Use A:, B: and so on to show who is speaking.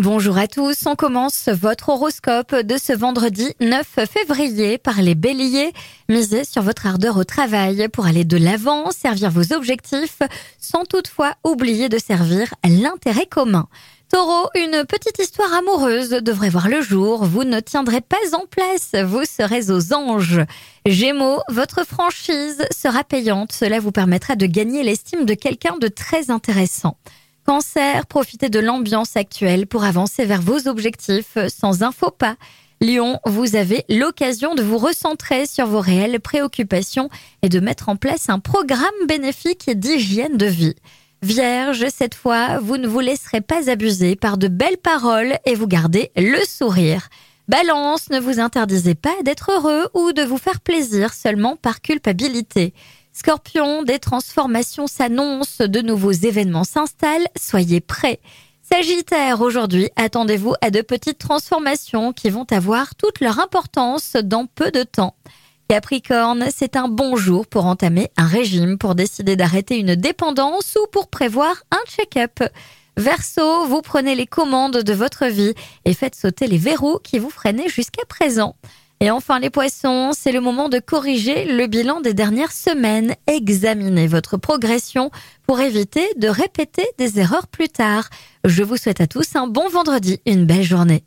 A: Bonjour à tous, on commence votre horoscope de ce vendredi 9 février par les béliers. Misez sur votre ardeur au travail pour aller de l'avant, servir vos objectifs, sans toutefois oublier de servir l'intérêt commun. Taureau, une petite histoire amoureuse devrait voir le jour. Vous ne tiendrez pas en place, vous serez aux anges. Gémeaux, votre franchise sera payante. Cela vous permettra de gagner l'estime de quelqu'un de très intéressant. Cancer, profitez de l'ambiance actuelle pour avancer vers vos objectifs sans un faux pas. Lion, vous avez l'occasion de vous recentrer sur vos réelles préoccupations et de mettre en place un programme bénéfique d'hygiène de vie. Vierge, cette fois, vous ne vous laisserez pas abuser par de belles paroles et vous gardez le sourire. Balance, ne vous interdisez pas d'être heureux ou de vous faire plaisir seulement par culpabilité. Scorpion, des transformations s'annoncent, de nouveaux événements s'installent, soyez prêts. Sagittaire, aujourd'hui, attendez-vous à de petites transformations qui vont avoir toute leur importance dans peu de temps. Capricorne, c'est un bon jour pour entamer un régime, pour décider d'arrêter une dépendance ou pour prévoir un check-up. Verseau, vous prenez les commandes de votre vie et faites sauter les verrous qui vous freinaient jusqu'à présent. Et enfin les poissons, c'est le moment de corriger le bilan des dernières semaines. Examinez votre progression pour éviter de répéter des erreurs plus tard. Je vous souhaite à tous un bon vendredi, une belle journée.